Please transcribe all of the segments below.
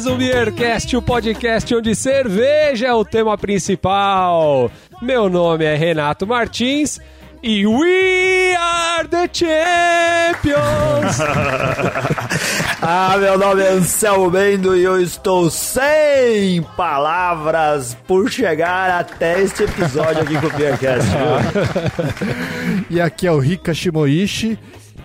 mais um Beercast, o podcast onde cerveja é o tema principal. Meu nome é Renato Martins e We Are the Champions! ah, meu nome é Anselmo Bendo e eu estou sem palavras por chegar até este episódio aqui com o Beercast. e aqui é o Rika Shimoishi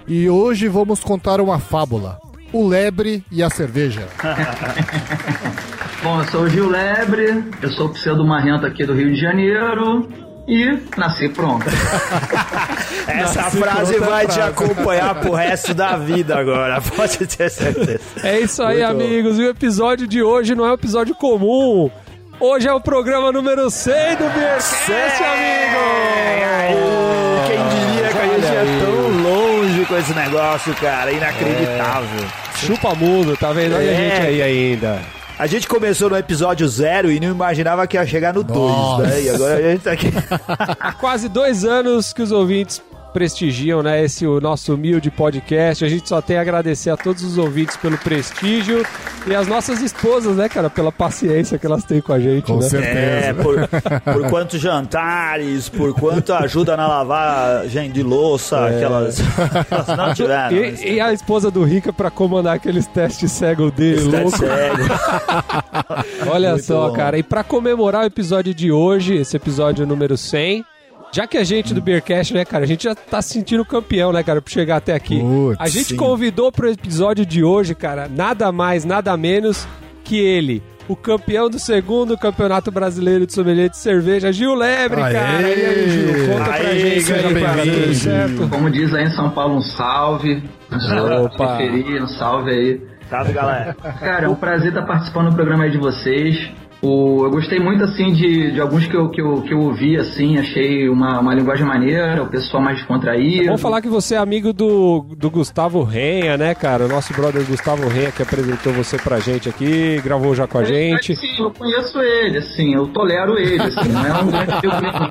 e hoje vamos contar uma fábula. O lebre e a cerveja. Bom, eu sou o Gil Lebre, eu sou pseudo marrento aqui do Rio de Janeiro e nasci pronto. Essa nasci frase vai te acompanhar pro resto da vida agora, pode ter certeza. É isso aí, Muito amigos. Bom. E o episódio de hoje não é um episódio comum. Hoje é o programa número 100 do Beercast, amigo! Quem diria que a gente é tão longe com esse negócio, cara? Inacreditável. É. Chupa mundo, tá vendo? Olha é. a gente aí ainda. A gente começou no episódio zero e não imaginava que ia chegar no 2, né? E agora a gente tá aqui. Há quase dois anos que os ouvintes prestigiam, né, esse o nosso humilde podcast. A gente só tem a agradecer a todos os ouvintes pelo prestígio e as nossas esposas, né, cara, pela paciência que elas têm com a gente, com né? certeza. É, por, por quantos jantares, por quanto ajuda na lavagem de louça é. que elas, elas não tiveram. E, e, a esposa do Rica para comandar aqueles testes cego dele, louco. Cego. Olha Muito só, bom. cara. E para comemorar o episódio de hoje, esse episódio número 100, já que a gente do Beercast, né, cara, a gente já tá se sentindo campeão, né, cara, por chegar até aqui. Putz, a gente sim. convidou pro episódio de hoje, cara, nada mais, nada menos que ele, o campeão do segundo campeonato brasileiro de sommelier de cerveja, Gil Lebre, Aê! cara. E aí, Gil, conta Aê, pra gente aí, cara, tudo certo? Como diz aí em São Paulo, um salve. Opa. um salve aí. Salve, galera. Cara, é um prazer estar participando do programa aí de vocês. O, eu gostei muito, assim, de, de alguns que eu, que, eu, que eu ouvi, assim, achei uma, uma linguagem maneira, o pessoal mais descontraído. Vamos falar que você é amigo do, do Gustavo Renha, né, cara? O nosso brother Gustavo Renha, que apresentou você pra gente aqui, gravou já com a gente. Sim, eu conheço ele, assim, eu tolero ele, assim, não é um grande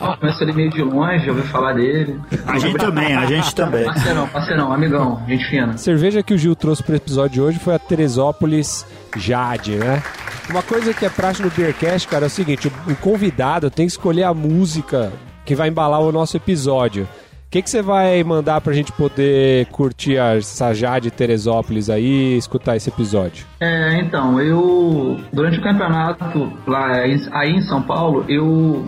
não, conheço ele meio de longe, já ouvi falar dele. A gente também, a gente também. Parceirão, parceirão, amigão, gente fina. A cerveja que o Gil trouxe pro episódio de hoje foi a Teresópolis Jade, né? Uma coisa que é prática no Beercast, cara, é o seguinte: o convidado tem que escolher a música que vai embalar o nosso episódio. O que, que você vai mandar pra gente poder curtir a Sajade Teresópolis aí e escutar esse episódio? É, então, eu. Durante o campeonato lá aí em São Paulo, eu.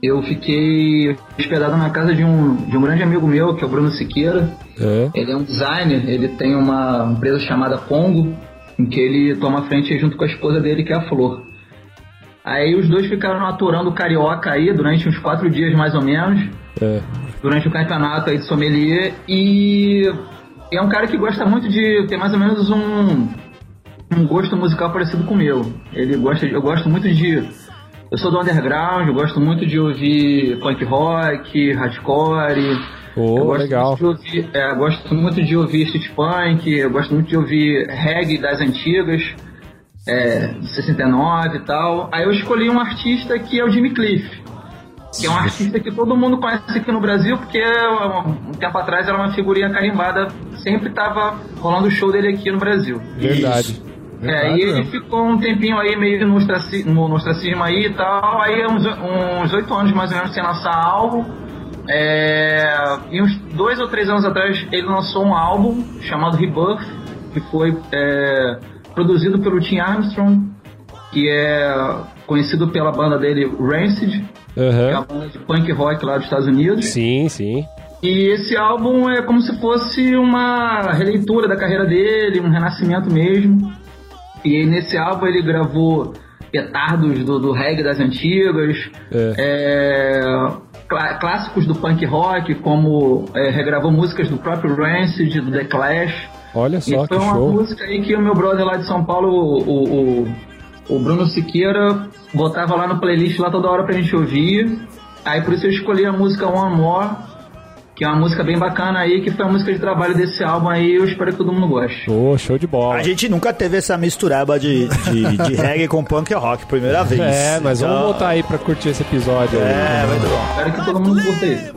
Eu fiquei hospedado na casa de um, de um grande amigo meu, que é o Bruno Siqueira. É. Ele é um designer, ele tem uma empresa chamada Congo em que ele toma frente junto com a esposa dele, que é a Flor. Aí os dois ficaram aturando o Carioca aí durante uns quatro dias mais ou menos, é. durante o campeonato aí de sommelier, e é um cara que gosta muito de ter mais ou menos um, um gosto musical parecido com o meu. Ele gosta, eu gosto muito de eu sou do underground, eu gosto muito de ouvir punk rock, hardcore, Oh, eu legal. Muito ouvir, é, gosto muito de ouvir street punk, eu gosto muito de ouvir reggae das antigas, é, 69 e tal. Aí eu escolhi um artista que é o Jimmy Cliff, que é um artista que todo mundo conhece aqui no Brasil, porque um tempo atrás era uma figurinha carimbada, sempre tava rolando o show dele aqui no Brasil. Verdade. É, e ele ficou um tempinho aí meio no, ostracismo, no ostracismo aí e tal, aí uns oito anos mais ou menos sem lançar algo. É, e uns dois ou três anos atrás ele lançou um álbum chamado Rebirth, que foi é, produzido pelo Tim Armstrong, que é conhecido pela banda dele Rancid, uhum. que é a banda de punk rock lá dos Estados Unidos. Sim, sim. E esse álbum é como se fosse uma releitura da carreira dele, um renascimento mesmo. E nesse álbum ele gravou petardos do, do reggae das antigas, é. É, clássicos do punk rock, como é, regravou músicas do próprio Rancid, do The Clash. Olha só, e foi uma show. música aí que o meu brother lá de São Paulo, o, o, o Bruno Siqueira, botava lá no playlist lá toda hora pra gente ouvir. Aí por isso eu escolhi a música One More, que é uma música bem bacana aí, que foi a música de trabalho desse álbum aí, eu espero que todo mundo goste. Oh, show de bola. A gente nunca teve essa mistureba de, de, de reggae com punk rock, primeira vez. É, mas então... vamos botar aí pra curtir esse episódio. É, aí. muito bom. Espero que todo mundo curta isso.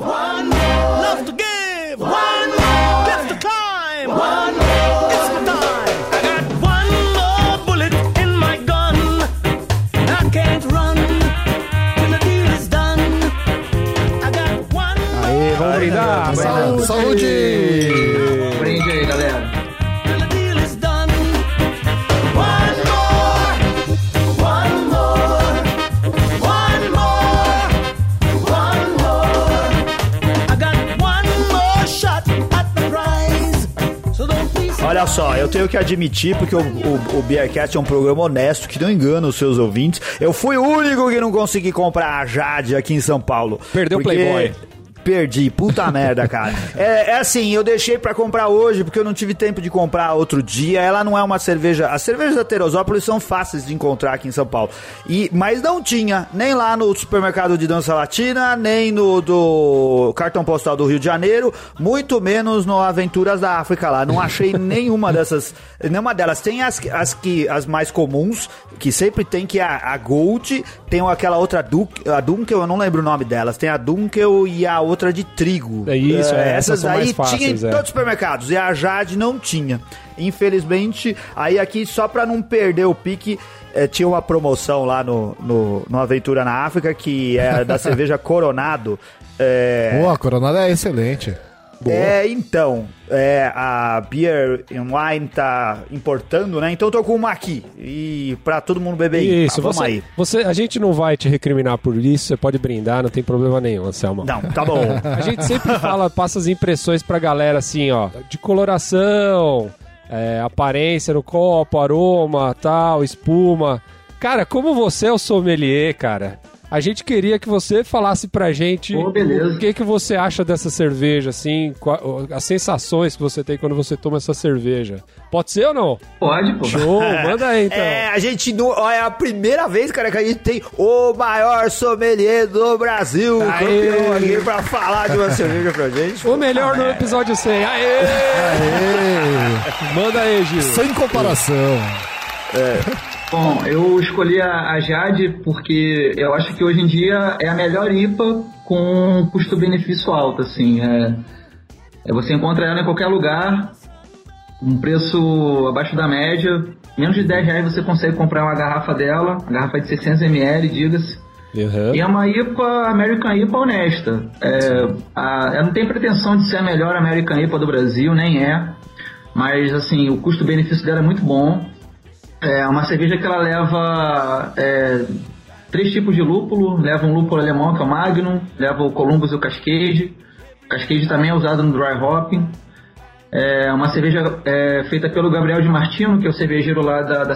Saúde! Saúde! Brinde aí, galera. Olha só, eu tenho que admitir, porque o, o, o Beercast é um programa honesto que não engana os seus ouvintes. Eu fui o único que não consegui comprar a Jade aqui em São Paulo. Perdeu o Playboy. Perdi, puta merda, cara. É, é, assim, eu deixei para comprar hoje porque eu não tive tempo de comprar outro dia. Ela não é uma cerveja. As cervejas da Teresópolis são fáceis de encontrar aqui em São Paulo. E, mas não tinha, nem lá no supermercado de dança latina, nem no do cartão postal do Rio de Janeiro, muito menos no Aventuras da África lá. Não achei nenhuma dessas. Nenhuma delas. Tem as, as, que, as mais comuns, que sempre tem, que é a, a Gold, tem aquela outra Dunk, a Dunkel, eu não lembro o nome delas. Tem a Dunkel e a outra de trigo. É isso, é, essas, essas aí tinha em é. todos os supermercados e a Jade não tinha. Infelizmente, aí aqui só pra não perder o pique, eh, tinha uma promoção lá no, no, no Aventura na África que é da cerveja Coronado. É, Boa, a coronada é excelente. É, então, é, a Beer Wine tá importando, né? Então eu tô com uma aqui. E pra todo mundo beber aí. Isso, Tá, vamos você, aí. você, a gente não vai te recriminar por isso, você pode brindar, não tem problema nenhum, Anselmo. Não, tá bom. A gente sempre fala, passa as impressões pra galera assim, ó, de coloração, é, aparência no copo, aroma, tal, espuma. Cara, como você é o sommelier, cara, a gente queria que você falasse pra gente beleza. o que, que você acha dessa cerveja, assim, as sensações que você tem quando você toma essa cerveja. Pode ser ou não? Pode, pô. Show, manda aí então. É, a gente não. ó, É a primeira vez, cara, que a gente tem o maior sommelier do Brasil. Aê! Campeão aqui pra falar de uma cerveja pra gente. O melhor no episódio 100. Aê! Manda aí, Gil. Sem comparação. Bom, eu escolhi a, a Jade porque eu acho que hoje em dia é a melhor IPA com custo-benefício alto, assim. É, é, você encontra ela em qualquer lugar, um preço abaixo da média. Menos de 10 reais você consegue comprar uma garrafa dela, a garrafa de 600ml, diga-se. Uhum. E é uma IPA, American IPA honesta. É, a- ela não tem pretensão de ser a melhor American IPA do Brasil, nem é. Mas, assim, o custo-benefício dela é muito bom. É uma cerveja que ela leva é, três tipos de lúpulo. Leva um lúpulo alemão, que é o Magnum. Leva o Columbus e o Cascade. O Cascade também é usado no dry hopping. É uma cerveja é, feita pelo Gabriel de Martino, que é o cervejeiro lá da, da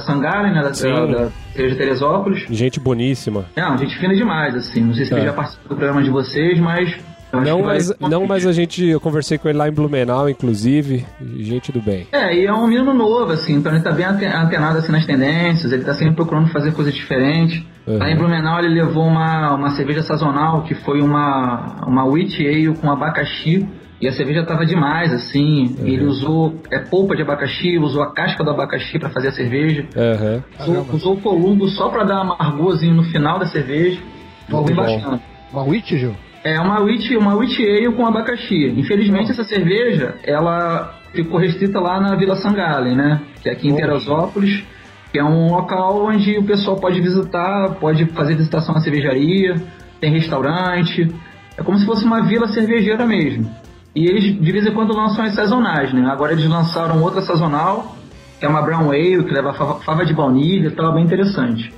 né, da, da, da cerveja Teresópolis. Gente boníssima. Não, gente fina demais, assim. Não sei se É. ele já participou do programa de vocês, mas. Não vai- mas, não, mas a gente, eu conversei com ele lá em Blumenau, inclusive, gente do bem. É, e é um menino novo, assim, então ele tá bem ante- antenado assim, nas tendências, ele tá sempre procurando fazer coisas diferentes. Uhum. Lá em Blumenau ele levou uma, uma cerveja sazonal, que foi uma, uma wheat ale com abacaxi, e a cerveja tava demais, assim. Uhum. Ele usou é, polpa de abacaxi, usou a casca do abacaxi para fazer a cerveja. Aham. Usou, usou o columbo só para dar amargorzinho no final da cerveja. Ficou bem bom. bacana. Uma witch, Gil? É uma wheat, uma wheat ale com abacaxi. Infelizmente essa cerveja, ela ficou restrita lá na Vila Sangalen, né? Que é aqui em Teresópolis, que é um local onde o pessoal pode visitar, pode fazer visitação na cervejaria, tem restaurante. É como se fosse uma vila cervejeira mesmo. E eles de vez em quando lançam as sazonais, né? Agora eles lançaram outra sazonal, que é uma brown ale, que leva fava, de baunilha, tal, bem interessante.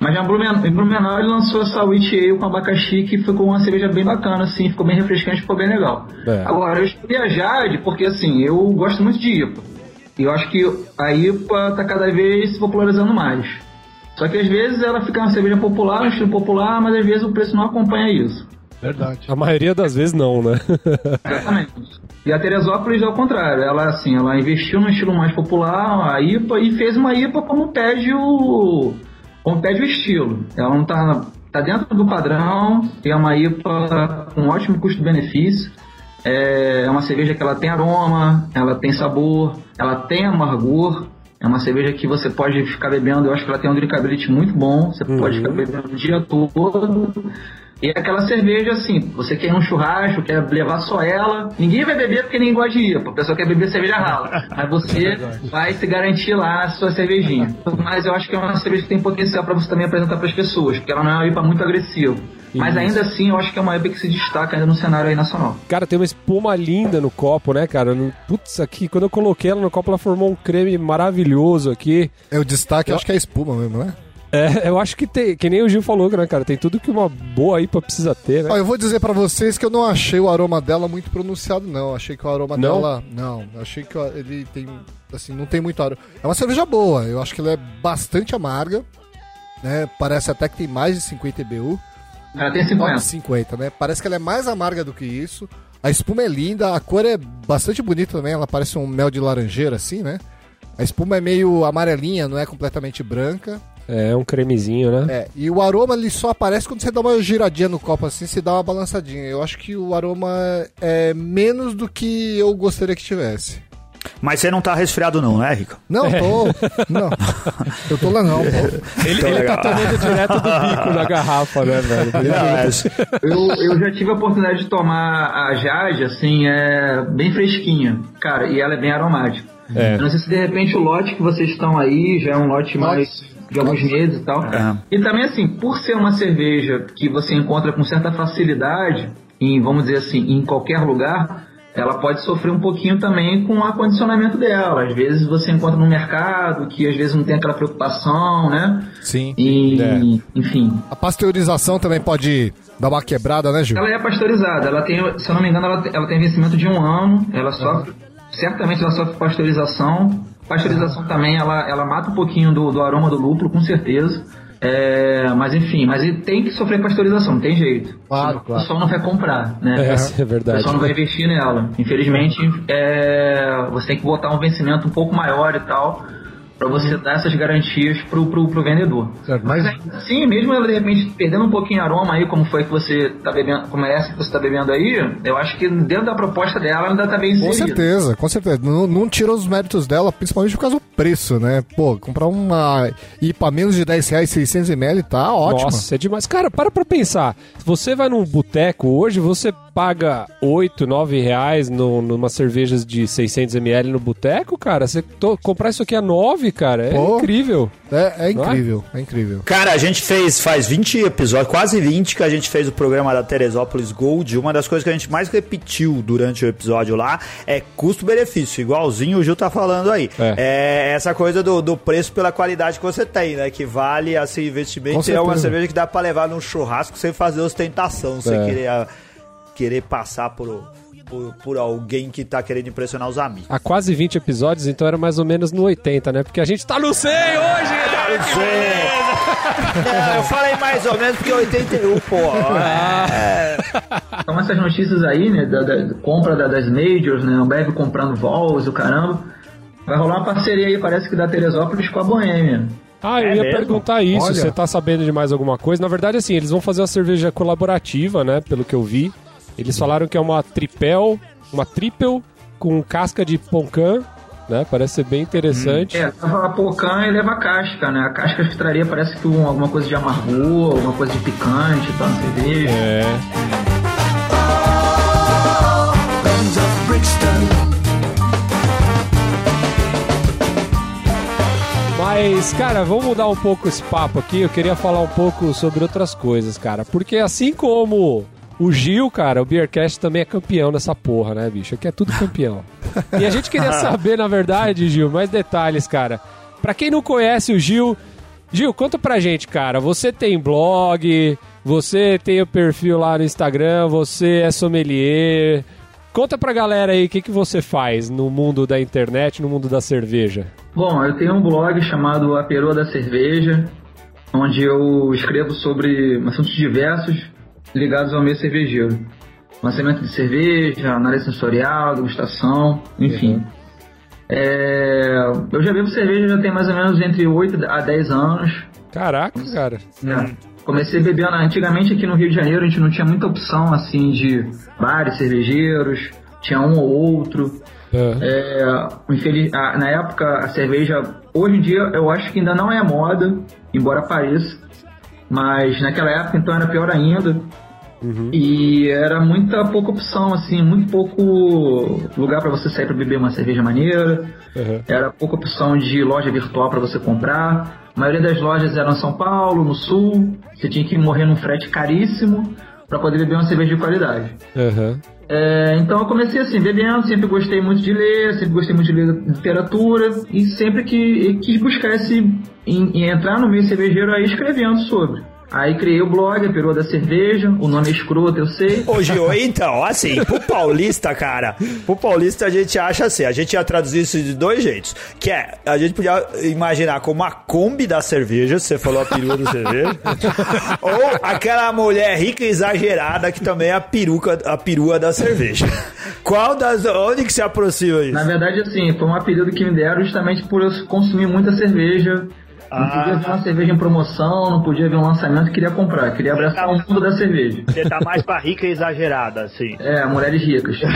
Mas já em Blumenau, ele lançou essa wheat ale com abacaxi, que ficou uma cerveja bem bacana, assim, ficou bem refrescante, ficou bem legal. É. Agora, eu escolhi a Jade porque, assim, eu gosto muito de IPA. E eu acho que a IPA tá cada vez se popularizando mais. Só que às vezes ela fica uma cerveja popular, um estilo popular, mas às vezes o preço não acompanha isso. Verdade. A maioria das vezes não, né? Exatamente. E a Teresópolis é o contrário. Ela, assim, ela investiu no estilo mais popular, a IPA, e fez uma IPA como pede o, como pede o estilo. Ela não tá, tá dentro do padrão, é uma IPA com ótimo custo-benefício. É uma cerveja que ela tem aroma, ela tem sabor, ela tem amargor. É uma cerveja que você pode ficar bebendo, eu acho que ela tem um drinkability muito bom, você pode ficar bebendo o dia todo. E é aquela cerveja assim, você quer num churrasco, quer levar só ela, ninguém vai beber porque ninguém gosta de IPA, a pessoa quer beber cerveja rala. Mas você vai se garantir lá a sua cervejinha. Mas eu acho que é uma cerveja que tem potencial para você também apresentar para as pessoas, porque ela não é uma IPA muito agressiva. Mas ainda assim, eu acho que é uma IPA que se destaca ainda no cenário aí nacional. Cara, tem uma espuma linda no copo, né, cara? Putz, aqui, quando eu coloquei ela no copo, ela formou um creme maravilhoso aqui. É o destaque, eu acho que é a espuma mesmo, né? É, eu acho que tem, que nem o Gil falou, né, cara? Tem tudo que uma boa IPA precisa ter, né? Ó, eu vou dizer para vocês que eu não achei o aroma dela muito pronunciado, não. Achei que o aroma não? dela. Não, achei que ele tem. Assim, não tem muito aroma. É uma cerveja boa, eu acho que ela é bastante amarga, né? Parece até que tem mais de 50 EBU. Ela tem 50. 50, né? Parece que ela é mais amarga do que isso. A espuma é linda, a cor é bastante bonita também, ela parece um mel de laranjeira, assim, né? A espuma é meio amarelinha, não é completamente branca. É, um cremezinho, né? É, e o aroma ele só aparece quando você dá uma giradinha no copo assim, você dá uma balançadinha. Eu acho que o aroma é menos do que eu gostaria que tivesse. Mas você não tá resfriado não, né, Rico? Não, é. tô. Não. Eu tô lá não, Ele, ele tá tomando direto do bico na garrafa, né, velho? eu, eu já tive a oportunidade de tomar a Jade, assim, é bem fresquinha. Cara, e ela é bem aromática. É. não sei se de repente o lote que vocês estão aí já é um lote mais de alguns meses e tal. É. E também, assim, por ser uma cerveja que você encontra com certa facilidade, em, vamos dizer assim, em qualquer lugar, ela pode sofrer um pouquinho também com o acondicionamento dela. Às vezes você encontra no mercado que às vezes não tem aquela preocupação, né? Sim. E, é. enfim. A pasteurização também pode dar uma quebrada, né, Gil? Ela é pasteurizada. Ela tem, se eu não me engano, ela, ela tem vencimento de um ano. Ela sofre, certamente ela sofre pasteurização. Pasteurização também, ela, ela mata um pouquinho do, do aroma do lúpulo, com certeza. É, mas enfim, mas tem que sofrer pasteurização, não tem jeito. Claro, claro. O pessoal não vai comprar, né? É, é verdade. O pessoal não vai investir nela. Infelizmente, é, você tem que botar um vencimento um pouco maior e tal para você dar essas garantias pro, pro, pro vendedor. Certo, mas... Sim, mesmo ela de repente perdendo um pouquinho aroma aí, como foi que você tá bebendo, como é essa que você tá bebendo aí, eu acho que dentro da proposta dela ela ainda tá bem inserida. Com certeza, com certeza. Não, não tira os méritos dela, principalmente por causa do preço, né? Pô, comprar uma IPA menos de 10 reais, 600ml, tá ótimo. Nossa, é demais. Cara, para pra pensar. Você vai num boteco hoje, você paga 8, 9 reais no, numa cervejas de 600ml no boteco, cara, você to, comprar isso aqui a 9, cara, é Pô, incrível. É, é incrível, é? é? incrível. Cara, a gente fez, faz 20 episódios, quase 20 que a gente fez o programa da Teresópolis Gold. Uma das coisas que a gente mais repetiu durante o episódio lá é custo-benefício, igualzinho o Gil tá falando aí. É, é essa coisa do, do, preço pela qualidade que você tem, né? Que vale esse investimento e é uma cerveja que dá pra levar num churrasco sem fazer ostentação, sem é. querer querer passar por, por, por, alguém que tá querendo impressionar os amigos. Há quase 20 episódios, então era mais ou menos no 80, né? Porque a gente tá no 100 hoje, Tá no 100! é, eu falei mais ou menos porque 81, pô. É. Então essas notícias aí, né, da, da compra da, das majors, né, o Bev comprando vols, o caramba, vai rolar uma parceria aí, parece que da Teresópolis com a Boêmia. Ah, eu é ia mesmo? perguntar isso, Olha. você tá sabendo de mais alguma coisa? Na verdade, assim, eles vão fazer uma cerveja colaborativa, né, pelo que eu vi. Eles falaram que é uma tripel, uma triple com casca de poncan, né? Parece ser bem interessante. Hum. É, a poncan e leva a casca, né? A casca que traria parece que um, alguma coisa de amargor, alguma coisa de picante, tá, cerveja. É. Mas, cara, vamos mudar um pouco esse papo aqui. Eu queria falar um pouco sobre outras coisas, cara. Porque assim como o Gil, cara, o Beercast também é campeão nessa porra, né, bicho? Aqui é tudo campeão. e a gente queria saber, na verdade, Gil, mais detalhes, cara. Pra quem não conhece o Gil, Gil, conta pra gente, cara. Você tem blog, você tem o perfil lá no Instagram, você é sommelier. Conta pra galera aí o que, que você faz no mundo da internet, no mundo da cerveja. Bom, eu tenho um blog chamado A Peroa da Cerveja, onde eu escrevo sobre assuntos diversos ligados ao meio cervejeiro. Lançamento de cerveja, análise sensorial, degustação, enfim. Uhum. É, eu já bebo cerveja já tem mais ou menos entre 8 a 10 anos. Caraca, cara. É. Comecei bebendo antigamente aqui no Rio de Janeiro, a gente não tinha muita opção assim de bares cervejeiros, tinha um ou outro. Uhum. É, infeliz, na época a cerveja, hoje em dia eu acho que ainda não é moda, embora pareça. Mas naquela época então era pior ainda. Uhum. E era muita pouca opção, assim, muito pouco lugar para você sair para beber uma cerveja maneira. Uhum. Era pouca opção de loja virtual para você comprar. A maioria das lojas eram em São Paulo, no Sul. Você tinha que morrer num frete caríssimo para poder beber uma cerveja de qualidade. Uhum. É, então eu comecei assim, bebendo, sempre gostei muito de ler, sempre gostei muito de ler literatura e sempre que quis buscar esse, em, em entrar no meio cervejeiro aí escrevendo sobre. Aí criei o blog, a Perua da Cerveja, o nome é escroto, eu sei. Ô, Gio, então, assim, pro paulista, cara, pro paulista a gente acha assim, a gente ia traduzir isso de dois jeitos, que é, a gente podia imaginar como a Kombi da cerveja, você falou a perua da cerveja, ou aquela mulher rica e exagerada que também é a peruca, a perua da cerveja. Qual das, onde que se aproxima isso? Na verdade, assim, foi um apelido que me deram justamente por eu consumir muita cerveja, não ah, podia ver uma cerveja em promoção, não podia ver um lançamento, queria comprar, queria abraçar tá, o mundo da cerveja. Você tá mais pra rica e exagerada, assim. É, mulheres ricas.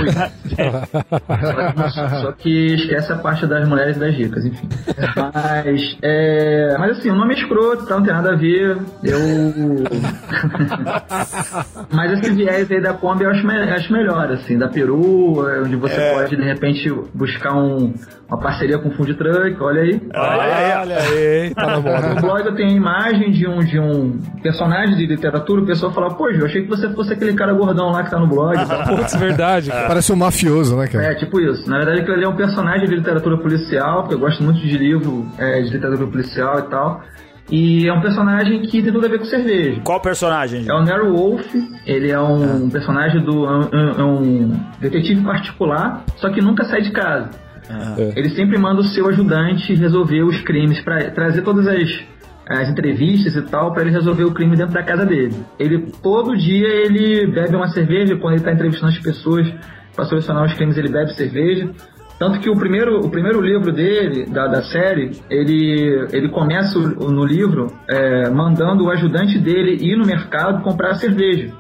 Só que esquece a parte das mulheres e das ricas, enfim. Mas, é, mas assim, o nome é escroto, tá, não tem nada a ver. Eu. mas esse viés aí da Kombi eu acho, me, acho melhor, assim, da Peru, onde você é. pode de repente buscar um uma parceria com o Food Truck, olha aí. Olha aí, olha aí. Tá na moda. No blog eu tenho a imagem de um, de um personagem de literatura, o pessoal fala, pô, eu achei que você fosse aquele cara gordão lá que tá no blog. Putz, verdade. Cara. Parece um mafioso, né, cara? É, tipo isso. Na verdade, ali é um personagem de literatura policial, porque eu gosto muito de livro é, de literatura policial e tal. E é um personagem que tem tudo a ver com cerveja. Qual personagem? É o Nero Wolf. Ele é um ah. personagem do. É um, é um detetive particular, só que nunca sai de casa. Uhum. Ele sempre manda o seu ajudante resolver os crimes, para trazer todas as, as entrevistas e tal, para ele resolver o crime dentro da casa dele. Ele, todo dia, ele bebe uma cerveja, quando ele está entrevistando as pessoas para solucionar os crimes, ele bebe cerveja. Tanto que o primeiro, o primeiro livro dele, da, da série, ele, ele começa no livro é, mandando o ajudante dele ir no mercado comprar cerveja.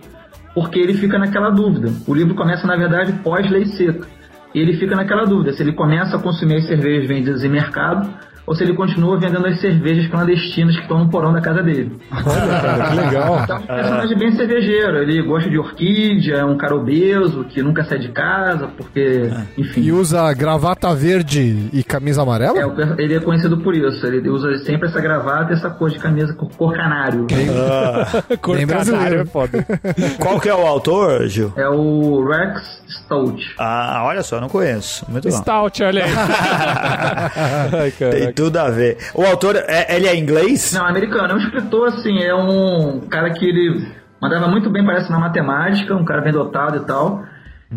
Porque ele fica naquela dúvida. O livro começa, na verdade, pós-lei seca. E ele fica naquela dúvida se ele começa a consumir as cervejas vendidas em mercado ou se ele continua vendendo as cervejas clandestinas que estão no porão da casa dele. Olha, cara, que legal. Então, é um personagem bem cervejeiro. Ele gosta de orquídea, é um cara obeso, que nunca sai de casa, porque, é. enfim. E usa gravata verde e camisa amarela? É, ele é conhecido por isso. Ele usa sempre essa gravata e essa cor de camisa, cor canário. Ah, cor bem canário é foda. Qual que é o autor, Gil? É o Rex Stout. Ah, olha só, não conheço. Muito bom. Stout, olha aí. Ai, tudo a ver. O autor, é, ele é inglês? Não, americano. É um escritor, assim, é um cara que ele mandava muito bem, parece, na matemática, um cara bem dotado e tal.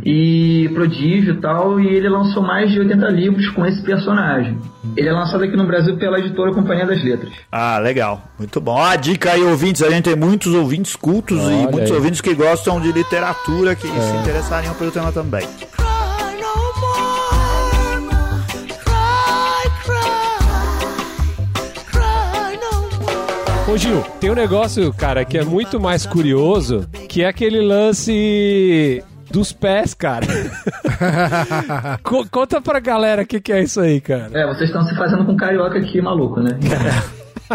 E prodígio e tal, e ele lançou mais de 80 livros com esse personagem. Ele é lançado aqui no Brasil pela editora Companhia das Letras. Ah, legal. Muito bom. a dica aí, ouvintes. A gente tem muitos ouvintes cultos Olha e muitos aí. ouvintes que gostam de literatura que é. se interessariam pelo tema também. Ô Gil, tem um negócio, cara, que é muito mais curioso, que é aquele lance dos pés, cara. Conta pra galera o que, que é isso aí, cara. É, vocês estão se fazendo com carioca aqui, maluco, né?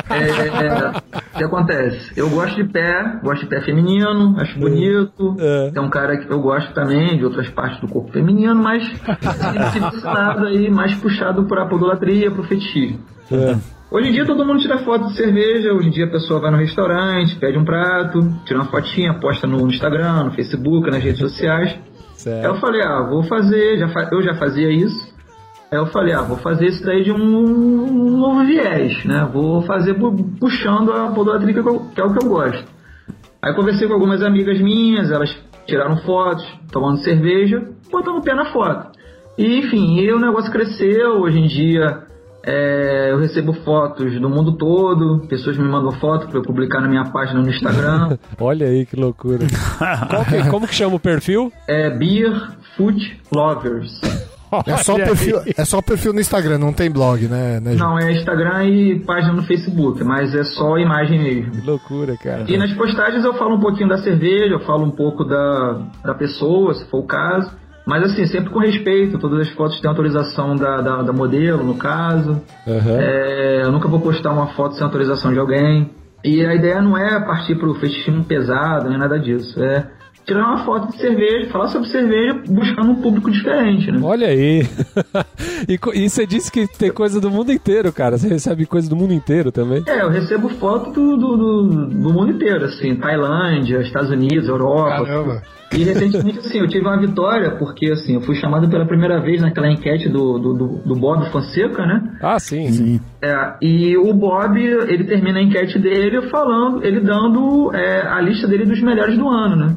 É, é, o que acontece? Eu gosto de pé, gosto de pé feminino, acho bonito. É. é um cara que eu gosto também de outras partes do corpo feminino, mas esse lado aí mais puxado pra podolatria, pro fetichismo. É. Hoje em dia todo mundo tira foto de cerveja, hoje em dia a pessoa vai no restaurante, pede um prato, tira uma fotinha, posta no Instagram, no Facebook, nas redes sociais. Certo. Aí eu falei, ah, vou fazer, já fa eu já fazia isso. Aí eu falei, ah, vou fazer isso daí de um, um novo viés, né? Vou fazer puxando a podolatria que, que é o que eu gosto. Aí conversei com algumas amigas minhas, elas tiraram fotos, tomando cerveja, botando o pé na foto. E enfim, e o negócio cresceu, hoje em dia é, eu recebo fotos do mundo todo, pessoas me mandam foto para eu publicar na minha página no Instagram. Olha aí que loucura. que, como que chama o perfil? É Beer Food Lovers. É só, perfil, é só perfil no Instagram, não tem blog, né, né Não, é Instagram e página no Facebook, mas é só imagem mesmo. Que loucura, cara. E nas postagens eu falo um pouquinho da cerveja, eu falo um pouco da, da pessoa, se for o caso. Mas assim, sempre com respeito, todas as fotos têm autorização da, da, da modelo, no caso. Uhum. É, eu nunca vou postar uma foto sem autorização de alguém. E a ideia não é partir para o fetichismo pesado, nem nada disso. É tirar uma foto de cerveja, falar sobre cerveja, buscando um público diferente, né? Olha aí. e, e, você disse que tem coisa do mundo inteiro, cara. Você recebe coisa do mundo inteiro também? É, eu recebo foto do, do, do, do mundo inteiro, assim, Tailândia, Estados Unidos, Europa. Caramba. E recentemente, assim, eu tive uma vitória, porque assim, eu fui chamado pela primeira vez naquela enquete do, do, do, do Bob Fonseca, né? Ah, sim, sim. É, e o Bob, ele termina a enquete dele falando, ele dando é, a lista dele dos melhores do ano, né?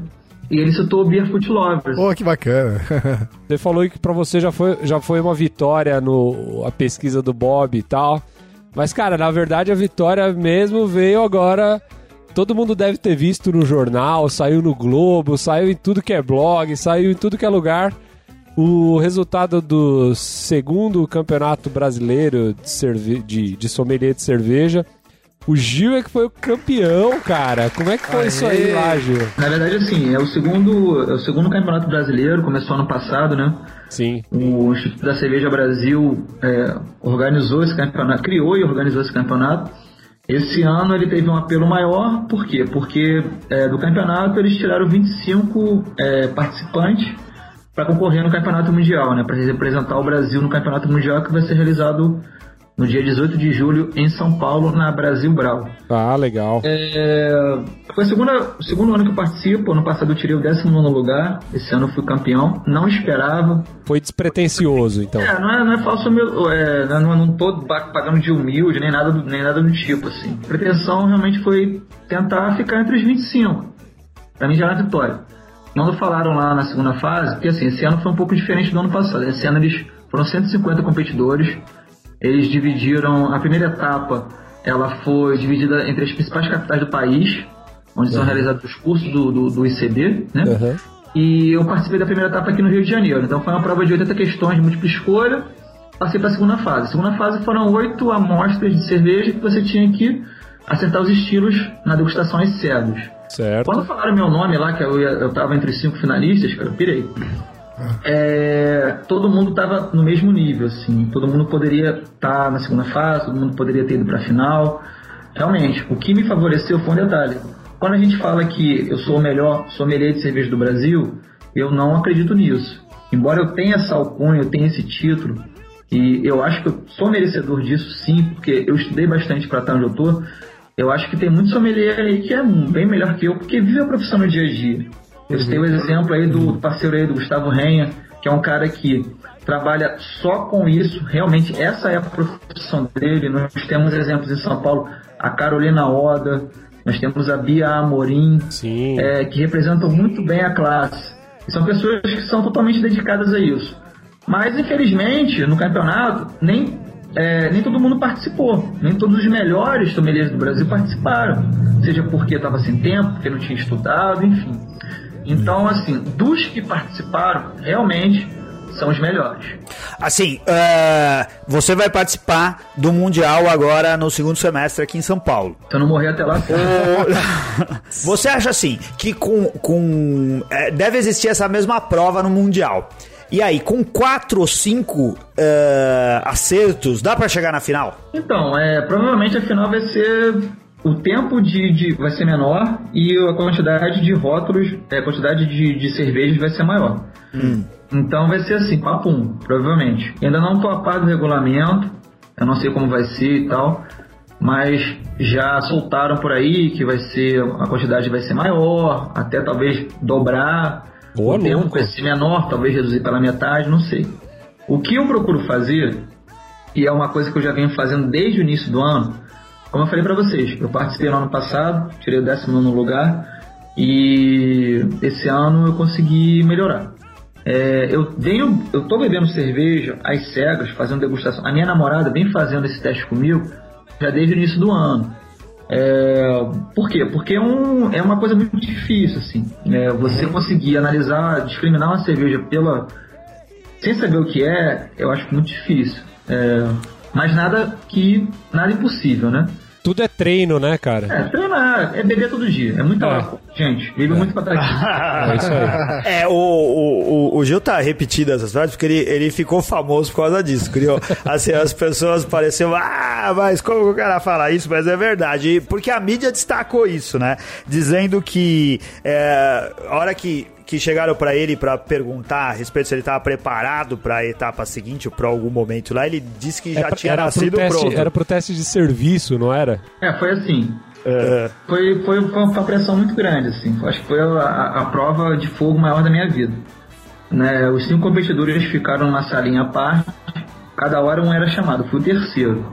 E ele citou o Beer Foot Lovers. Pô, que bacana. você falou que pra você já foi, já foi uma vitória no a pesquisa do Bob e tal. Mas, cara, na verdade a vitória mesmo veio agora. Todo mundo deve ter visto no jornal, saiu no Globo, saiu em tudo que é blog, saiu em tudo que é lugar. O resultado do segundo campeonato brasileiro de, cerve de, de sommelier de cerveja o Gil é que foi o campeão, cara. Como é que foi Aê. isso aí lá, Gil? Na verdade, assim, é o segundo, é o segundo campeonato brasileiro, começou ano passado, né? Sim. O Instituto da Cerveja Brasil é, organizou esse campeonato, criou e organizou esse campeonato. Esse ano ele teve um apelo maior, por quê? Porque é, do campeonato eles tiraram 25 é, participantes para concorrer no campeonato mundial, né? Para representar o Brasil no campeonato mundial que vai ser realizado no dia 18 de julho em São Paulo, na Brasil Brau. Ah, legal. É, foi o segundo, segundo ano que eu participo. Ano passado eu tirei o 19 lugar. Esse ano eu fui campeão. Não esperava. Foi despretensioso, então. É, não é, não é falso. É, não, não tô pagando de humilde, nem nada, nem nada do tipo, assim. A pretensão realmente foi tentar ficar entre os 25. Pra mim já era vitória. Quando falaram lá na segunda fase, porque assim, esse ano foi um pouco diferente do ano passado. Esse ano eles foram 150 competidores eles dividiram a primeira etapa, ela foi dividida entre as principais capitais do país, onde uhum. são realizados os cursos do, do, do ICB, né? Uhum. E eu participei da primeira etapa aqui no Rio de Janeiro. Então foi uma prova de 80 questões de múltipla escolha. Passei para a segunda fase. A segunda fase foram oito amostras de cerveja que você tinha que acertar os estilos na degustação às cegas. Certo. Quando falaram meu nome lá, que eu, eu tava entre os cinco finalistas, cara, eu pirei é, todo mundo estava no mesmo nível, assim. Todo mundo poderia estar tá na segunda fase, todo mundo poderia ter ido para a final. Realmente, o que me favoreceu foi um detalhe. Quando a gente fala que eu sou o melhor sommelier de cerveja do Brasil, eu não acredito nisso. Embora eu tenha essa alcunha, eu tenha esse título, e eu acho que eu sou merecedor disso sim, porque eu estudei bastante para estar onde eu tô. Eu acho que tem muito sommelier aí que é bem melhor que eu, porque vive a profissão no dia a dia. Eu citei o exemplo aí do parceiro aí do Gustavo Renha, que é um cara que trabalha só com isso, realmente essa é a profissão dele. Nós temos exemplos em São Paulo, a Carolina Oda, nós temos a Bia Amorim, é, que representam muito bem a classe. E são pessoas que são totalmente dedicadas a isso. Mas, infelizmente, no campeonato, nem, é, nem todo mundo participou. Nem todos os melhores sommeliers do Brasil participaram. Seja porque estava sem tempo, porque não tinha estudado, enfim. Então, assim, dos que participaram, realmente são os melhores. Assim, uh, você vai participar do Mundial agora no segundo semestre aqui em São Paulo. Se eu não morrer até lá. você acha assim que com, com é, deve existir essa mesma prova no Mundial? E aí, com quatro ou cinco uh, acertos, dá para chegar na final? Então, é, provavelmente a final vai ser o tempo de, de, vai ser menor e a quantidade de rótulos, é, a quantidade de, de cervejas vai ser maior. Hum. Então vai ser assim, papum, provavelmente. ainda não tô a par do regulamento, eu não sei como vai ser e tal, mas já soltaram por aí que vai ser a quantidade vai ser maior, até talvez dobrar. Boa, o tempo vai ser menor, talvez reduzir pela metade, não sei. O que eu procuro fazer, e é uma coisa que eu já venho fazendo desde o início do ano, como eu falei para vocês, eu participei no ano passado, tirei o 19 lugar e esse ano eu consegui melhorar. É, eu venho, eu tô bebendo cerveja às cegas, fazendo degustação. A minha namorada vem fazendo esse teste comigo já desde o início do ano. É, por quê? Porque é, um, é uma coisa muito difícil, assim. É, você conseguir analisar, discriminar uma cerveja pela. sem saber o que é, eu acho muito difícil. É, mas nada que. nada impossível, né? tudo é treino, né, cara? É, treinar, é beber todo dia. É muito é. Gente, bebe é. muito pra aqui. é isso aí. É, o, o, o, Gil tá repetindo essas frases porque ele, ele ficou famoso por causa disso. Criou, assim, as pessoas pareciam, ah, mas como o cara fala isso? Mas é verdade. Porque a mídia destacou isso, né? Dizendo que é, a hora que que chegaram para ele para perguntar a respeito se ele estava preparado para a etapa seguinte ou para algum momento lá, ele disse que já é, tinha nascido teste, pronto. Era pro teste de serviço, não era? É, foi assim. É. Foi, foi, foi uma pressão muito grande, assim. Acho que foi a, a prova de fogo maior da minha vida. Né, os cinco competidores ficaram numa salinha à parte, cada hora um era chamado, fui o terceiro.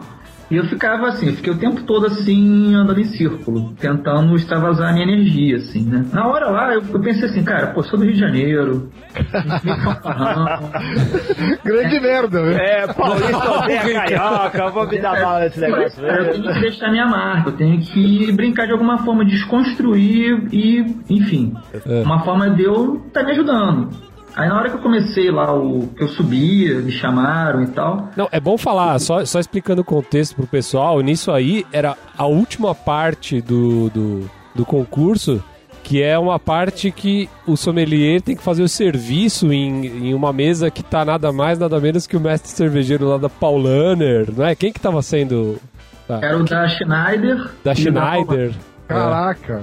E eu ficava assim, eu fiquei o tempo todo assim, andando em círculo, tentando extravasar a minha energia, assim, né? Na hora lá, eu, eu pensei assim, cara, pô, sou do Rio de Janeiro. Grande é, merda, velho. É, Paulista é carioca, vou me dar mal nesse negócio. É, eu tenho que deixar minha marca, eu tenho que brincar de alguma forma, desconstruir e, enfim, é. uma forma de eu estar tá me ajudando. Aí na hora que eu comecei lá, o que eu subia, me chamaram e tal. Não, é bom falar, só, só explicando o contexto pro pessoal, nisso aí era a última parte do, do, do concurso que é uma parte que o sommelier tem que fazer o serviço em, em uma mesa que tá nada mais, nada menos que o mestre cervejeiro lá da Paulaner, não é? Quem que tava sendo? Tá. Era o da Schneider. Da Schneider. Da... Caraca.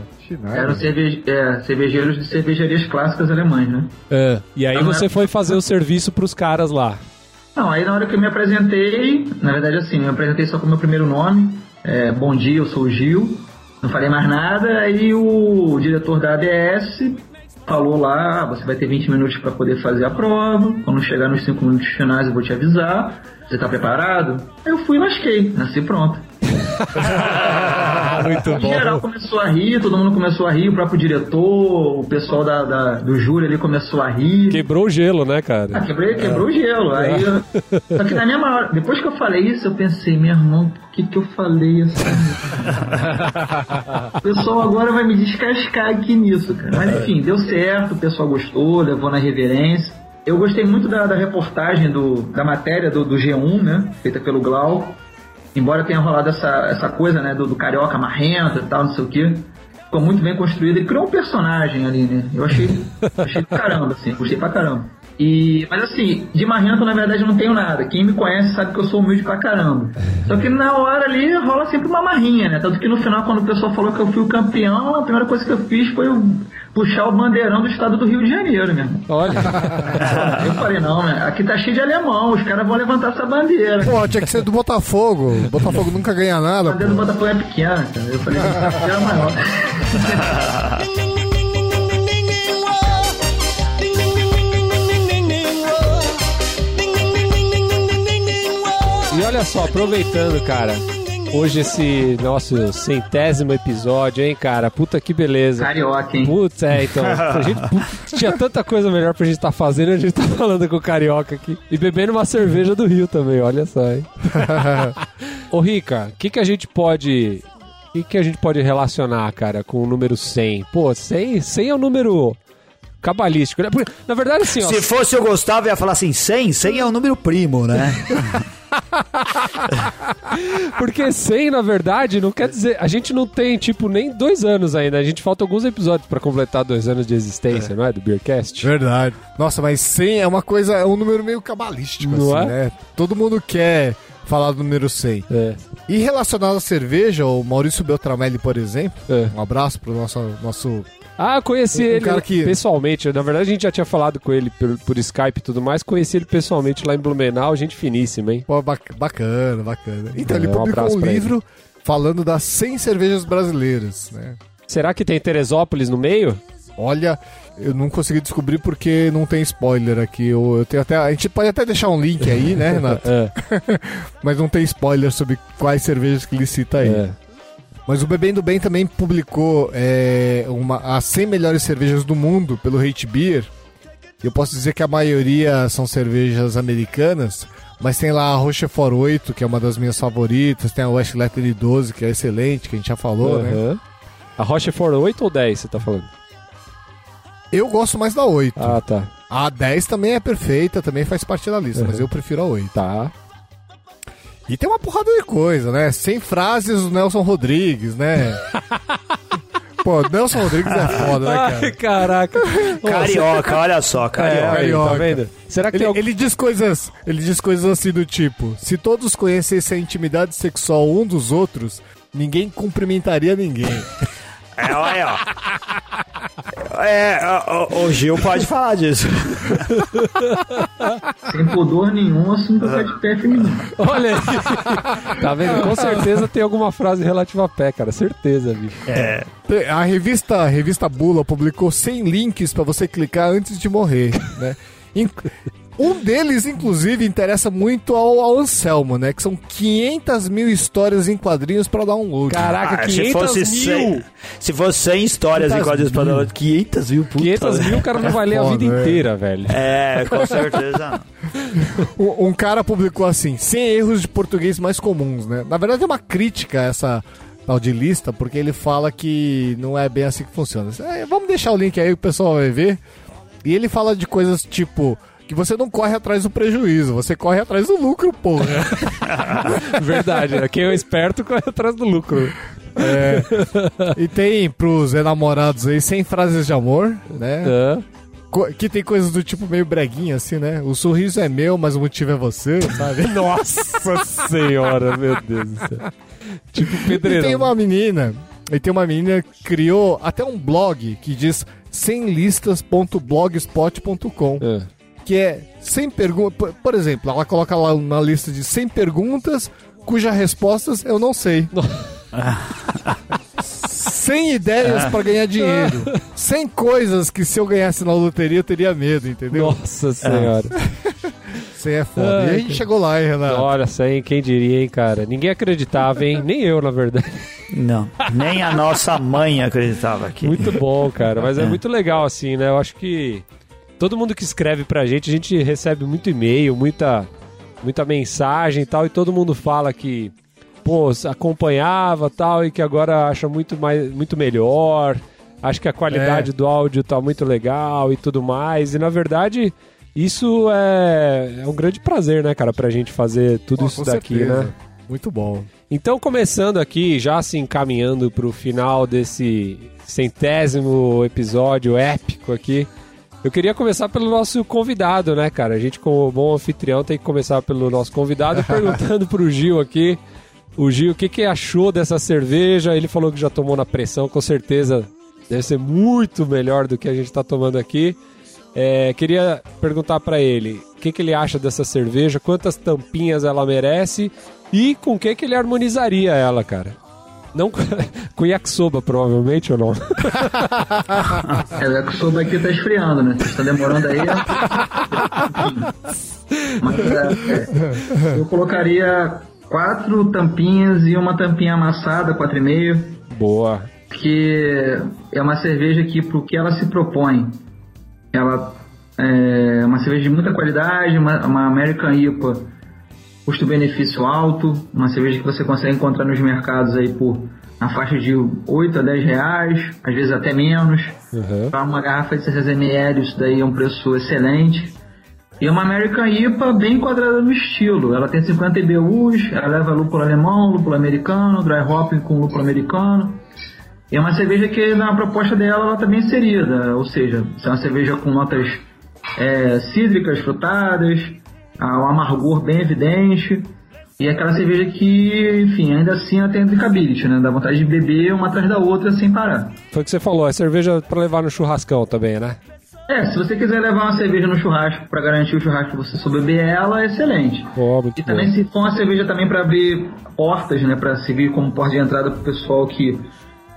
Eram cerve é, cervejeiros de cervejarias clássicas alemães, né? É. E aí então, você era... foi fazer o serviço pros caras lá. Não, aí na hora que eu me apresentei, na verdade assim, eu me apresentei só com o meu primeiro nome. É, bom dia, eu sou o Gil. Não falei mais nada, aí o, o diretor da ABS falou lá, ah, você vai ter 20 minutos para poder fazer a prova. Quando chegar nos 5 minutos finais eu vou te avisar. Você tá preparado? Aí eu fui e lasquei, nasci pronto. Muito bom. O geral começou a rir, todo mundo começou a rir, o próprio diretor, o pessoal da, da do júri ali começou a rir. Quebrou o gelo, né, cara? Ah, quebrei, quebrou o gelo. Aí, é. Só que na minha hora, depois que eu falei isso, eu pensei, meu irmão, por que, que eu falei assim? o pessoal agora vai me descascar aqui nisso, cara. Mas enfim, deu certo, o pessoal gostou, levou na reverência. Eu gostei muito da, da reportagem, do, da matéria do, do G1, né? Feita pelo Glau embora tenha rolado essa, essa coisa, né, do, do carioca marrento e tal, não sei o quê, ficou muito bem construído. Ele criou um personagem ali, né? Eu achei, achei caramba, assim, gostei pra caramba. E, mas assim, de marrento na verdade eu não tenho nada. Quem me conhece sabe que eu sou humilde pra caramba. Só que na hora ali rola sempre uma marrinha, né? Tanto que no final, quando o pessoal falou que eu fui o campeão, a primeira coisa que eu fiz foi puxar o bandeirão do estado do Rio de Janeiro, mesmo. Olha. eu falei, não, né? Aqui tá cheio de alemão, os caras vão levantar essa bandeira. Pô, tinha que ser do Botafogo. O Botafogo nunca ganha nada. A bandeira pô. do Botafogo é pequena, cara. Eu falei, a bandeira é maior. E olha só, aproveitando, cara, hoje esse nosso centésimo episódio, hein, cara? Puta que beleza. Carioca, hein? Putz, é, então. A gente tinha tanta coisa melhor pra gente estar tá fazendo e a gente tá falando com o Carioca aqui. E bebendo uma cerveja do Rio também, olha só, hein? Ô, Rica, o que, que a gente pode. O que, que a gente pode relacionar, cara, com o número 100? Pô, 100, 100 é o número cabalístico, né? Porque, na verdade, assim, ó, Se fosse eu Gustavo, ia falar assim, 100? 100 é o número primo, né? Porque 100, na verdade, não quer dizer. A gente não tem, tipo, nem dois anos ainda. A gente falta alguns episódios para completar dois anos de existência, é. não é? Do Beercast. Verdade. Nossa, mas 100 é uma coisa, é um número meio cabalístico, não assim, é? né? Todo mundo quer falar do número 100. É. E relacionado à cerveja, o Maurício Beltramelli, por exemplo, é. um abraço pro nosso, nosso ah, conheci um ele cara que... pessoalmente. Na verdade, a gente já tinha falado com ele por, por, Skype e tudo mais. Conheci ele pessoalmente lá em Blumenau. Gente finíssima, hein? Pô, bacana, bacana. Então, é, ele publicou um, um livro ele. falando das 100 cervejas brasileiras, né? Será que tem Teresópolis no meio? Olha, eu não consegui descobrir porque não tem spoiler aqui. Eu, eu tenho até, a gente pode até deixar um link aí, né, Renato? é. Mas não tem spoiler sobre quais cervejas que ele cita aí. É. Mas o Bebendo Bem também publicou é, uma, as 100 melhores cervejas do mundo pelo Hate Beer. Eu posso dizer que a maioria são cervejas americanas, mas tem lá a Rochefort 8, que é uma das minhas favoritas, tem a Westletter 12, que é excelente, que a gente já falou, uhum. né? A Rochefort 8 ou 10 você tá falando? Eu gosto mais da 8. Ah, tá. A 10 também é perfeita, também faz parte da lista, uhum. mas eu prefiro a 8. Tá. E tem uma porrada de coisa, né? Sem frases do Nelson Rodrigues, né? Pô, Nelson Rodrigues é foda, né, cara? Ai, caraca. Carioca, olha só, carioca. É, carioca. Tá vendo? Será que ele, algum... ele diz coisas, ele diz coisas assim do tipo: se todos conhecessem a intimidade sexual um dos outros, ninguém cumprimentaria ninguém. É, olha, ó. É, o, o Gil pode falar disso. Sem pudor nenhum, assunto é de pé feminino. Olha aí. Tá vendo? Com certeza tem alguma frase relativa a pé, cara. Certeza, bicho. É. A revista, a revista Bula publicou 100 links para você clicar antes de morrer, né? Um deles, inclusive, interessa muito ao, ao, Anselmo, né? Que são 500 mil histórias em quadrinhos para download. Caraca, ah, 500 se fosse mil! 100, se fosse 100 histórias em quadrinhos para download, 500 mil, puta. 500 mil o cara não vai ler a vida é. inteira, velho. É, com certeza. um, um cara publicou assim, 100 erros de português mais comuns, né? Na verdade é uma crítica essa tal de lista, porque ele fala que não é bem assim que funciona. É, vamos deixar o link aí, o pessoal vai ver. E ele fala de coisas tipo que você não corre atrás do prejuízo, você corre atrás do lucro, porra. Verdade, né? quem é esperto corre atrás do lucro. É. E tem pros enamorados aí sem frases de amor, né? É. Que tem coisas do tipo meio breguinha, assim, né? O sorriso é meu, mas o motivo é você, sabe? Nossa senhora, meu Deus do céu. Tipo pedreirão. E tem uma menina, e tem uma menina que criou até um blog que diz semlistas.blogspot.com. É que é 100 perguntas. Por exemplo, ela coloca lá uma lista de 100 perguntas cujas respostas eu não sei. 100 ideias para ganhar dinheiro. 100 coisas que se eu ganhasse na loteria eu teria medo, entendeu? Nossa senhora. 100 é foda. e a gente chegou lá, hein, Renato? Olha, 100, quem diria, hein, cara? Ninguém acreditava, hein? Nem eu, na verdade. Não, nem a nossa mãe acreditava aqui. Muito bom, cara. Mas é, é muito legal, assim, né? Eu acho que todo mundo que escreve pra gente, a gente recebe muito e-mail, muita, muita mensagem e tal, e todo mundo fala que, pô, acompanhava tal, e que agora acha muito, mais, muito melhor, acho que a qualidade é. do áudio tá muito legal e tudo mais, e na verdade. Isso é, é um grande prazer, né, cara, pra gente fazer tudo oh, isso daqui, certeza. né? Muito bom. Então, começando aqui, já se encaminhando pro final desse centésimo episódio épico aqui, eu queria começar pelo nosso convidado, né, cara? A gente, como bom anfitrião, tem que começar pelo nosso convidado, perguntando pro Gil aqui. O Gil, o que, que achou dessa cerveja? Ele falou que já tomou na pressão, com certeza deve ser muito melhor do que a gente está tomando aqui. É, queria perguntar para ele o que, que ele acha dessa cerveja, quantas tampinhas ela merece e com o que, que ele harmonizaria ela, cara. Não com yakisoba, provavelmente, ou não? é, o yakisoba aqui tá esfriando, né? Tá demorando aí. Mas é, é, eu colocaria quatro tampinhas e uma tampinha amassada, quatro e meio. Boa. Que é uma cerveja que, pro que ela se propõe, ela é uma cerveja de muita qualidade, uma, uma American IPA custo-benefício alto, uma cerveja que você consegue encontrar nos mercados aí por na faixa de 8 a 10 reais, às vezes até menos. Uhum. Para uma garrafa de 600 ml, isso daí é um preço excelente. E é uma American IPA bem enquadrada no estilo. Ela tem 50 IBUs, ela leva lúpulo alemão, lúpulo americano, dry hopping com lúpulo americano. E é uma cerveja que na proposta dela ela está bem inserida, ou seja, é uma cerveja com notas é, cítricas, frutadas, o amargor bem evidente. E é aquela cerveja que, enfim, ainda assim ela tem drinkability, né? Dá vontade de beber uma atrás da outra sem parar. Foi o que você falou, é cerveja para levar no churrascão também, né? É, se você quiser levar uma cerveja no churrasco para garantir o churrasco que você souber beber ela, é excelente. Oh, e também bom. se for uma cerveja também para abrir portas, né, para servir como porta de entrada para o pessoal que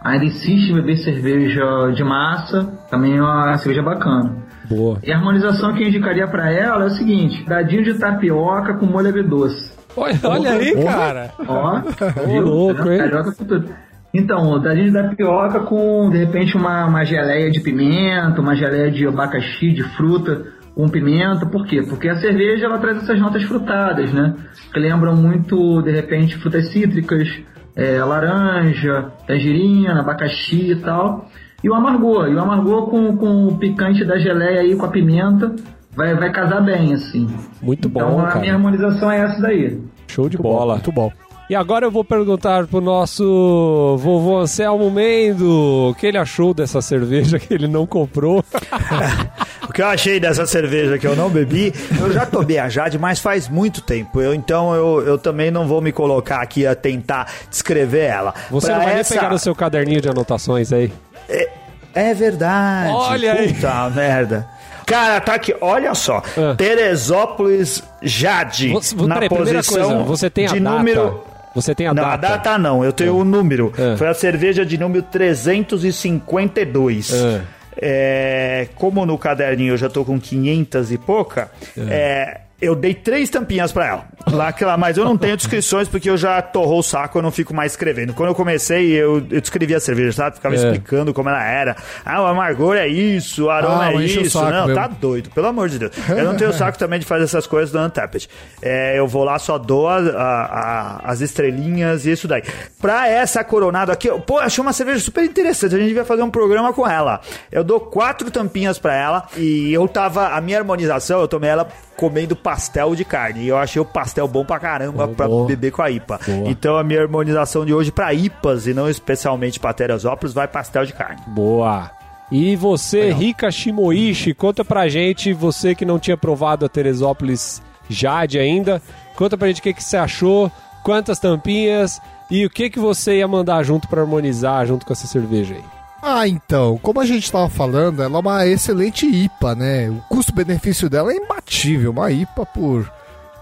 ainda insiste em beber cerveja de massa, também é uma cerveja bacana. Boa. E a harmonização que eu indicaria para ela é o seguinte: dadinho de tapioca com molho agridoce. Olha, olha aí, cara. Ó, Ô, louco, hein? Carioca tudo. Então, dadinho de tapioca com, de repente, uma, uma geleia de pimenta, uma geleia de abacaxi, de fruta, com pimenta. Por quê? Porque a cerveja, ela traz essas notas frutadas, né? Que lembram muito, de repente, frutas cítricas, é, laranja, tangerina, abacaxi e tal. E o amargor, e o amargor com, com o picante da geleia aí, com a pimenta, vai, vai casar bem, assim. Muito bom, Então a cara. minha harmonização é essa daí. Show de muito bola. Bom, muito bom. E agora eu vou perguntar pro nosso vovô Anselmo Mendo o que ele achou dessa cerveja que ele não comprou. o que eu achei dessa cerveja que eu não bebi, eu já tomei a Jade, mas faz muito tempo. Eu, então eu, eu também não vou me colocar aqui a tentar descrever ela. Você pra não vai essa... nem pegar o seu caderninho de anotações aí? É, é verdade. Olha aí. Puta merda. Cara, tá aqui, olha só. Ah. Teresópolis Jade. Você, na peraí, posição coisa, você tem a de data. número você tem a não, data? Não, a data não, eu tenho é. o número. É. Foi a cerveja de número 352. É. É, como no caderninho eu já tô com 500 e pouca, é. Eu dei três tampinhas para ela. Lá que lá, mas eu não tenho descrições porque eu já torrou o saco, eu não fico mais escrevendo. Quando eu comecei, eu, eu descrevia a cerveja, sabe? Ficava é. explicando como ela era. Ah, o amargor é isso, o aroma ah, é isso. Não, mesmo. tá doido, pelo amor de Deus. Eu não tenho saco também de fazer essas coisas do Untapped. É, eu vou lá, só dou a, a, a, as estrelinhas e isso daí. Pra essa coronada aqui, pô, achei uma cerveja super interessante. A gente vai fazer um programa com ela. Eu dou quatro tampinhas pra ela e eu tava. A minha harmonização, eu tomei ela comendo pastel de carne. E eu achei o pastel bom pra caramba oh, pra boa. beber com a IPA. Boa. Então a minha harmonização de hoje pra IPAs e não especialmente pra Teresópolis vai pastel de carne. Boa. E você, Legal. Rika Shimoishi, conta pra gente, você que não tinha provado a Teresópolis Jade ainda, conta pra gente o que, que você achou, quantas tampinhas e o que, que você ia mandar junto para harmonizar junto com essa cerveja aí. Ah, então, como a gente estava falando, ela é uma excelente IPA, né? O custo-benefício dela é imbatível. Uma IPA por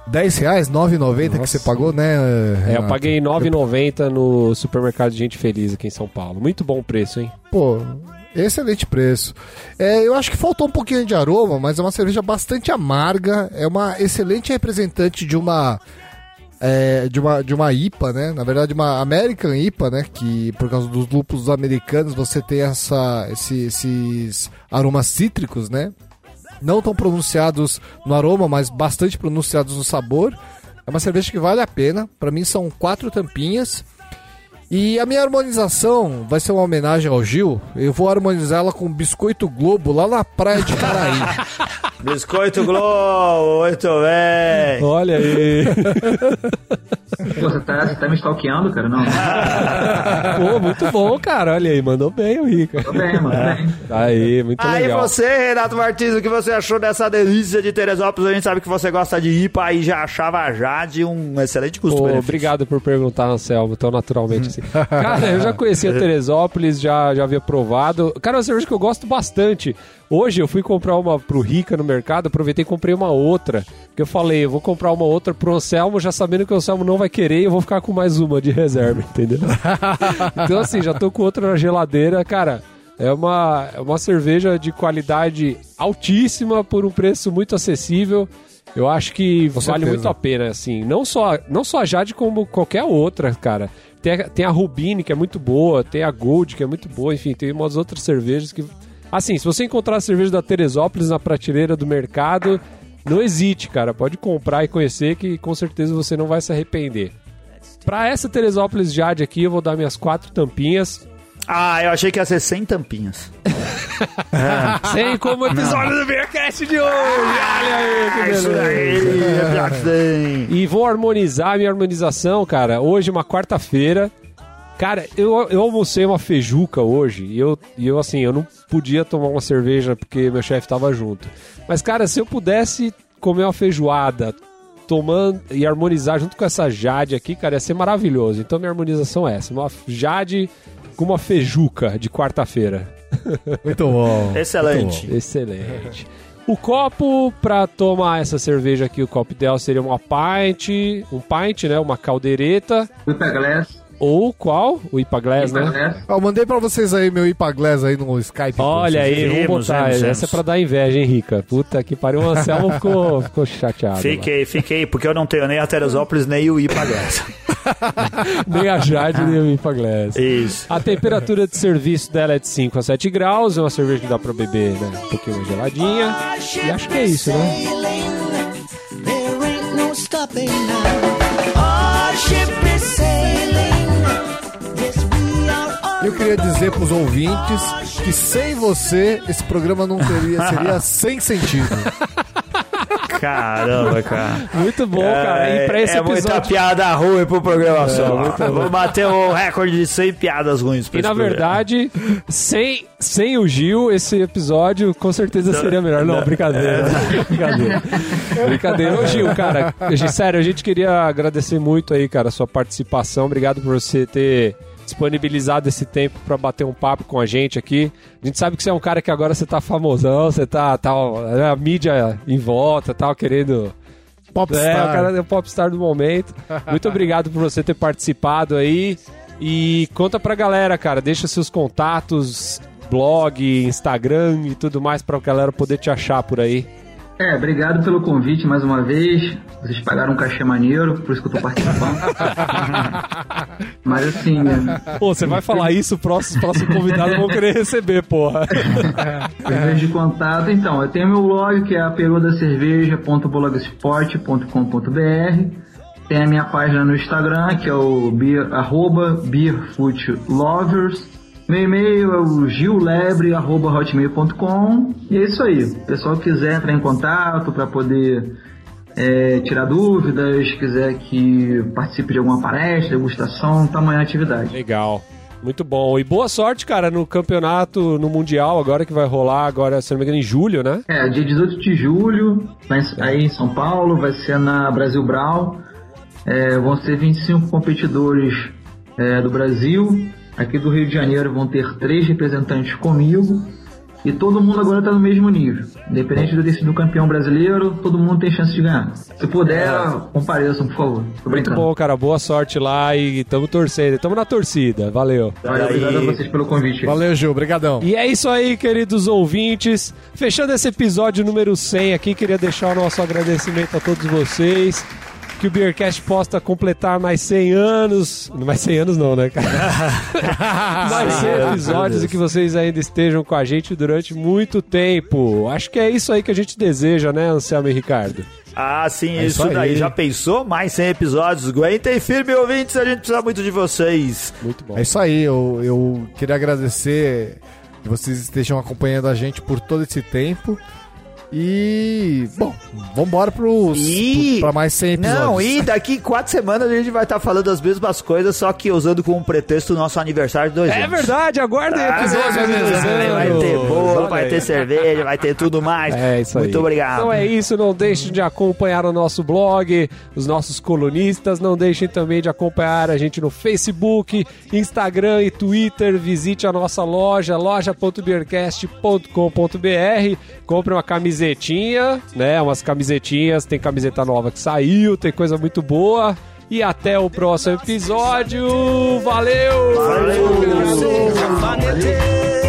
10 reais, 9,90 que você pagou, né? Renato? É, eu paguei 9,90 no supermercado de Gente Feliz aqui em São Paulo. Muito bom preço, hein? Pô, excelente preço. É, eu acho que faltou um pouquinho de aroma, mas é uma cerveja bastante amarga. É uma excelente representante de uma é, de, uma, de uma IPA, né? Na verdade, uma American IPA, né? Que por causa dos lúpulos americanos você tem essa, esse, esses aromas cítricos, né? Não tão pronunciados no aroma, mas bastante pronunciados no sabor. É uma cerveja que vale a pena. Para mim são quatro tampinhas. E a minha harmonização vai ser uma homenagem ao Gil. Eu vou harmonizar ela com biscoito Globo lá na praia de Caraí. biscoito Globo, muito bem. Olha aí. Pô, você tá, você tá me stalkeando, cara? Não. Pô, muito bom, cara. Olha aí, mandou bem o Rica. Mandou bem, mano. É. Aí, muito aí legal. Aí você, Renato Martins, o que você achou dessa delícia de Teresópolis? A gente sabe que você gosta de IPA e já achava já de um excelente custo Obrigado por perguntar, Anselmo, tão naturalmente assim. Cara, eu já conhecia Teresópolis, já, já havia provado. Cara, é uma cerveja que eu gosto bastante. Hoje eu fui comprar uma pro Rica no mercado, aproveitei e comprei uma outra. Porque eu falei, eu vou comprar uma outra pro Anselmo, já sabendo que o Anselmo não vai querer, eu vou ficar com mais uma de reserva, entendeu? então assim, já tô com outra na geladeira, cara. É uma, é uma cerveja de qualidade altíssima por um preço muito acessível. Eu acho que Com vale certeza. muito a pena, assim. Não só, não só a Jade, como qualquer outra, cara. Tem a, tem a Rubini, que é muito boa, tem a Gold, que é muito boa, enfim, tem umas outras cervejas que. Assim, se você encontrar a cerveja da Teresópolis na prateleira do mercado, não hesite, cara. Pode comprar e conhecer, que com certeza você não vai se arrepender. Para essa Teresópolis Jade aqui, eu vou dar minhas quatro tampinhas. Ah, eu achei que ia ser 100 tampinhas. é. 100 como episódio do Beercast de hoje. Olha aí, que beleza. Isso aí, E vou harmonizar a minha harmonização, cara. Hoje, uma quarta-feira. Cara, eu, eu almocei uma feijuca hoje e eu, e eu, assim, eu não podia tomar uma cerveja porque meu chefe tava junto. Mas, cara, se eu pudesse comer uma feijoada, tomando e harmonizar junto com essa Jade aqui, cara, ia ser maravilhoso. Então minha harmonização é essa, uma Jade com uma feijuca de quarta-feira. Muito bom. Excelente. Muito bom. Excelente. O copo para tomar essa cerveja aqui, o copo ideal seria uma pint, um pint, né, uma caldeireta. Whipper glass. Ou qual? O Ipaglass, né? Eu mandei pra vocês aí meu Ipaglass aí no Skype. Olha aí, vamos botar. Vemos, Essa é pra dar inveja, hein, Rica? Puta que pariu, o Anselmo ficou, ficou chateado. Fiquei, lá. fiquei, porque eu não tenho nem a Teresópolis nem o Ipaglass. nem a Jade, nem o Ipaglass. Isso. A temperatura de serviço dela é de 5 a 7 graus, é uma cerveja que dá pra beber, né? Um pouquinho geladinha. E acho que é isso, né? Eu queria dizer para os ouvintes que sem você esse programa não teria seria sem sentido. Caramba, cara. Muito bom, cara. E pra esse é episódio... muita piada ruim pro programa só. Vou bater o recorde de 100 piadas ruins pra E na verdade, sem, sem o Gil, esse episódio com certeza seria melhor. Não, brincadeira. brincadeira. Brincadeira. Ô, Gil, cara, sério, a gente queria agradecer muito aí, cara, a sua participação. Obrigado por você ter disponibilizado esse tempo para bater um papo com a gente aqui. A gente sabe que você é um cara que agora você tá famosão, você tá, tá a mídia em volta, tal, querendo Popstar. É, o cara é o popstar do momento. Muito obrigado por você ter participado aí. E conta pra galera, cara. Deixa seus contatos, blog, Instagram e tudo mais pra galera poder te achar por aí. É, obrigado pelo convite mais uma vez. Vocês pagaram um cachê maneiro, por isso que eu tô participando. Mas assim. É... Pô, você vai falar isso, próximo, próximo convidado vão querer receber, porra. Cerveja de contato, então, eu tenho meu blog que é aperodacerveja.blogspot.com.br. Tem a minha página no Instagram, que é o beer, arroba beerfootlovers. Meu e-mail é o gillebre.hotmail.com e é isso aí. O pessoal quiser entrar em contato para poder é, tirar dúvidas, quiser que participe de alguma palestra, degustação, tamanho tá atividade. Legal. Muito bom. E boa sorte, cara, no campeonato, no Mundial, agora que vai rolar, agora, se não me engano, em julho, né? É, dia 18 de julho, aí em São Paulo, vai ser na Brasil Brau. É, vão ser 25 competidores é, do Brasil Aqui do Rio de Janeiro vão ter três representantes comigo. E todo mundo agora está no mesmo nível. Independente de eu ter sido campeão brasileiro, todo mundo tem chance de ganhar. Se puder, é. compareçam, por favor. Muito bom, cara. Boa sorte lá e tamo torcendo. Tamo na torcida. Valeu. Valeu, obrigado a vocês pelo convite. Valeu, Gil. Obrigadão. E é isso aí, queridos ouvintes. Fechando esse episódio número 100 aqui, queria deixar o nosso agradecimento a todos vocês que o Beercast possa completar mais 100 anos. Mais 100 anos não, né, cara? mais 100 episódios e que vocês ainda estejam com a gente durante muito tempo. Acho que é isso aí que a gente deseja, né, Anselmo e Ricardo? Ah, sim, é isso, isso daí. Já pensou? Mais 100 episódios. Aguentem firme, ouvintes. A gente precisa muito de vocês. Muito bom. É isso aí. Eu, eu queria agradecer que vocês estejam acompanhando a gente por todo esse tempo. E, bom, vambora pros, e... pra mais 100 episódios. Não, e daqui quatro semanas a gente vai estar tá falando as mesmas coisas, só que usando como pretexto o nosso aniversário de dois é anos. É verdade, aguardem ah, episódio aniversário. Vai ter bolo, vai ter cerveja, vai ter tudo mais. É isso aí. Muito obrigado. Então é isso, não deixem de acompanhar o nosso blog, os nossos colunistas, não deixem também de acompanhar a gente no Facebook, Instagram e Twitter. Visite a nossa loja, loja.beercast.com.br. Compre uma camiseta camisetinha, né? Umas camisetinhas, tem camiseta nova que saiu, tem coisa muito boa. E até o próximo episódio. Valeu! Valeu! Valeu.